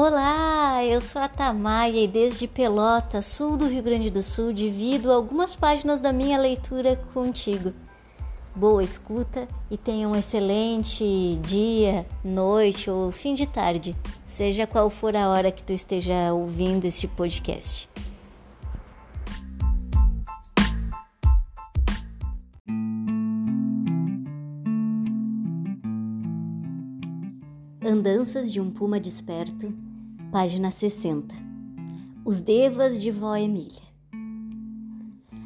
Olá, eu sou a Tamaia e desde Pelotas, sul do Rio Grande do Sul, divido algumas páginas da minha leitura contigo. Boa escuta e tenha um excelente dia, noite ou fim de tarde, seja qual for a hora que tu esteja ouvindo este podcast. Andanças de um Puma Desperto, página 60. Os Devas de Vó Emília.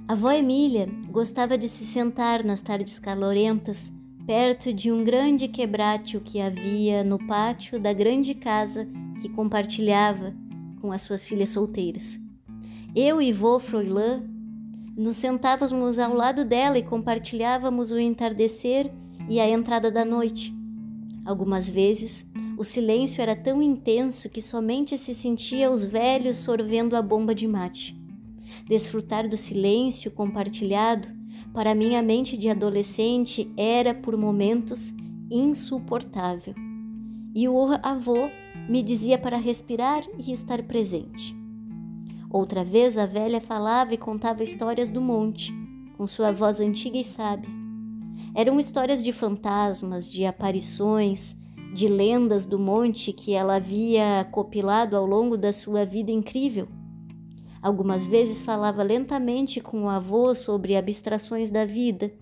A vó Emília gostava de se sentar nas tardes calorentas perto de um grande quebrátio que havia no pátio da grande casa que compartilhava com as suas filhas solteiras. Eu e vô Froilã nos sentávamos ao lado dela e compartilhávamos o entardecer e a entrada da noite. Algumas vezes o silêncio era tão intenso que somente se sentia os velhos sorvendo a bomba de mate. Desfrutar do silêncio compartilhado, para minha mente de adolescente, era por momentos insuportável. E o avô me dizia para respirar e estar presente. Outra vez a velha falava e contava histórias do monte, com sua voz antiga e sábia. Eram histórias de fantasmas, de aparições, de lendas do monte que ela havia copilado ao longo da sua vida incrível. Algumas vezes falava lentamente com o avô sobre abstrações da vida,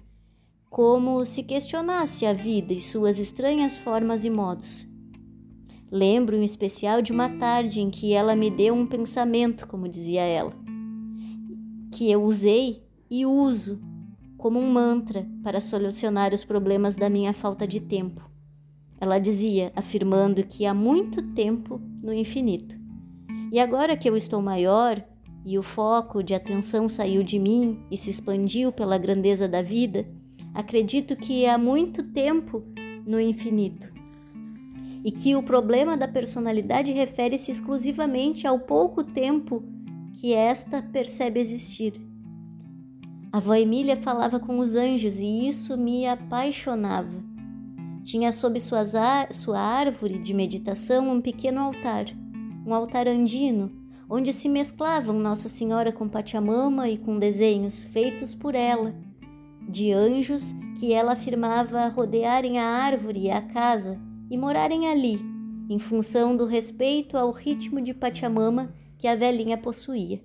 como se questionasse a vida e suas estranhas formas e modos. Lembro em especial de uma tarde em que ela me deu um pensamento, como dizia ela, que eu usei e uso como um mantra para solucionar os problemas da minha falta de tempo. Ela dizia, afirmando que há muito tempo no infinito. E agora que eu estou maior e o foco de atenção saiu de mim e se expandiu pela grandeza da vida, acredito que há muito tempo no infinito. E que o problema da personalidade refere-se exclusivamente ao pouco tempo que esta percebe existir. A avó Emília falava com os anjos e isso me apaixonava. Tinha sob sua árvore de meditação um pequeno altar, um altar andino, onde se mesclavam Nossa Senhora com Pachamama e com desenhos feitos por ela, de anjos que ela afirmava rodearem a árvore e a casa e morarem ali, em função do respeito ao ritmo de Pachamama que a velhinha possuía.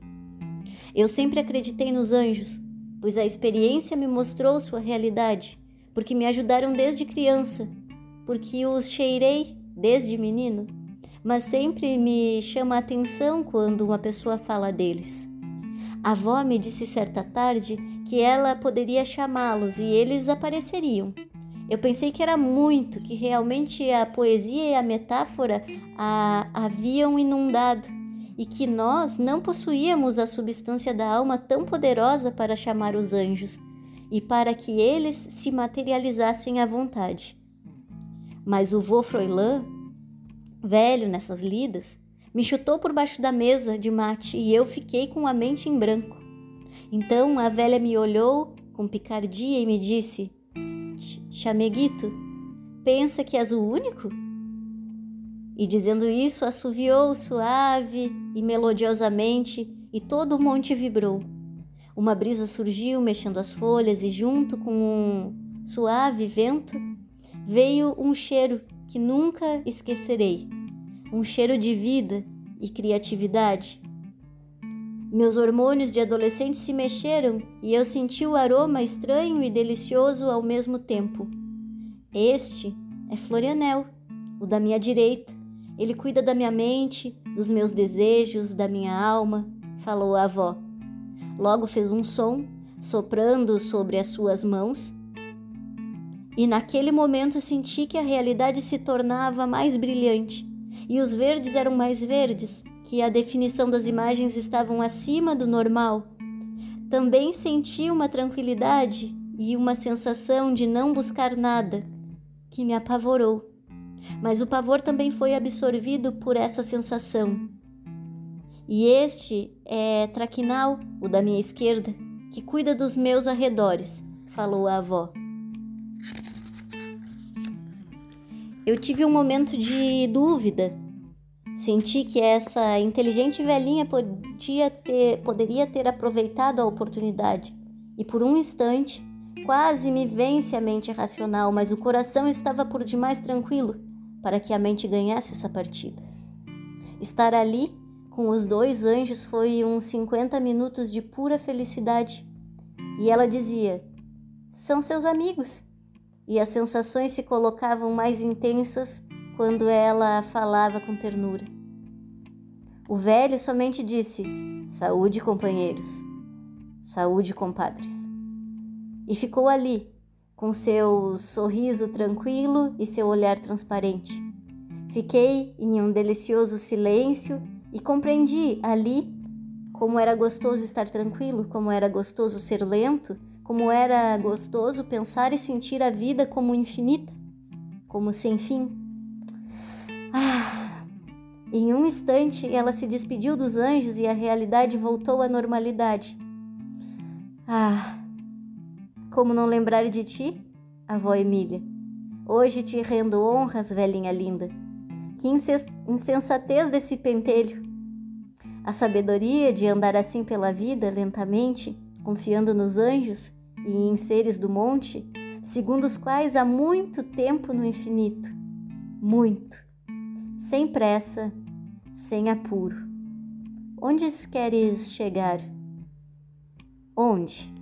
Eu sempre acreditei nos anjos, pois a experiência me mostrou sua realidade porque me ajudaram desde criança, porque os cheirei desde menino, mas sempre me chama a atenção quando uma pessoa fala deles. A avó me disse certa tarde que ela poderia chamá-los e eles apareceriam. Eu pensei que era muito, que realmente a poesia e a metáfora a haviam inundado e que nós não possuíamos a substância da alma tão poderosa para chamar os anjos e para que eles se materializassem à vontade. Mas o vô Froilã, velho nessas lidas, me chutou por baixo da mesa de mate e eu fiquei com a mente em branco. Então a velha me olhou com picardia e me disse: Chameguito, pensa que és o único? E dizendo isso, assoviou suave e melodiosamente, e todo o monte vibrou. Uma brisa surgiu mexendo as folhas e, junto com um suave vento, veio um cheiro que nunca esquecerei um cheiro de vida e criatividade. Meus hormônios de adolescente se mexeram e eu senti o aroma estranho e delicioso ao mesmo tempo. Este é Florianel, o da minha direita. Ele cuida da minha mente, dos meus desejos, da minha alma, falou a avó. Logo fez um som, soprando sobre as suas mãos, e naquele momento senti que a realidade se tornava mais brilhante e os verdes eram mais verdes, que a definição das imagens estavam acima do normal. Também senti uma tranquilidade e uma sensação de não buscar nada, que me apavorou. Mas o pavor também foi absorvido por essa sensação e este é Traquinal, o da minha esquerda, que cuida dos meus arredores, falou a avó. Eu tive um momento de dúvida Senti que essa inteligente velhinha podia ter, poderia ter aproveitado a oportunidade e por um instante quase me vence a mente racional, mas o coração estava por demais tranquilo para que a mente ganhasse essa partida. Estar ali com os dois anjos foi uns 50 minutos de pura felicidade. E ela dizia: São seus amigos. E as sensações se colocavam mais intensas quando ela falava com ternura. O velho somente disse: Saúde, companheiros. Saúde, compadres. E ficou ali, com seu sorriso tranquilo e seu olhar transparente. Fiquei em um delicioso silêncio e compreendi ali como era gostoso estar tranquilo, como era gostoso ser lento, como era gostoso pensar e sentir a vida como infinita, como sem fim. Ah! Em um instante ela se despediu dos anjos e a realidade voltou à normalidade. Ah, como não lembrar de ti, avó Emília? Hoje te rendo honras, velhinha linda. Que insensatez desse pentelho! A sabedoria de andar assim pela vida, lentamente, confiando nos anjos e em seres do monte, segundo os quais há muito tempo no infinito. Muito. Sem pressa, sem apuro. Onde queres chegar? Onde?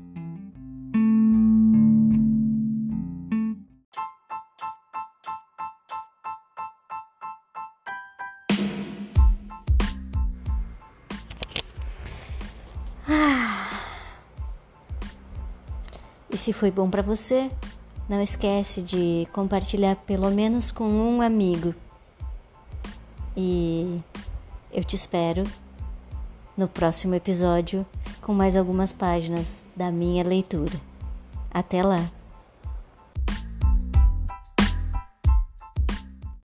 E se foi bom para você, não esquece de compartilhar pelo menos com um amigo. E eu te espero no próximo episódio com mais algumas páginas da minha leitura. Até lá!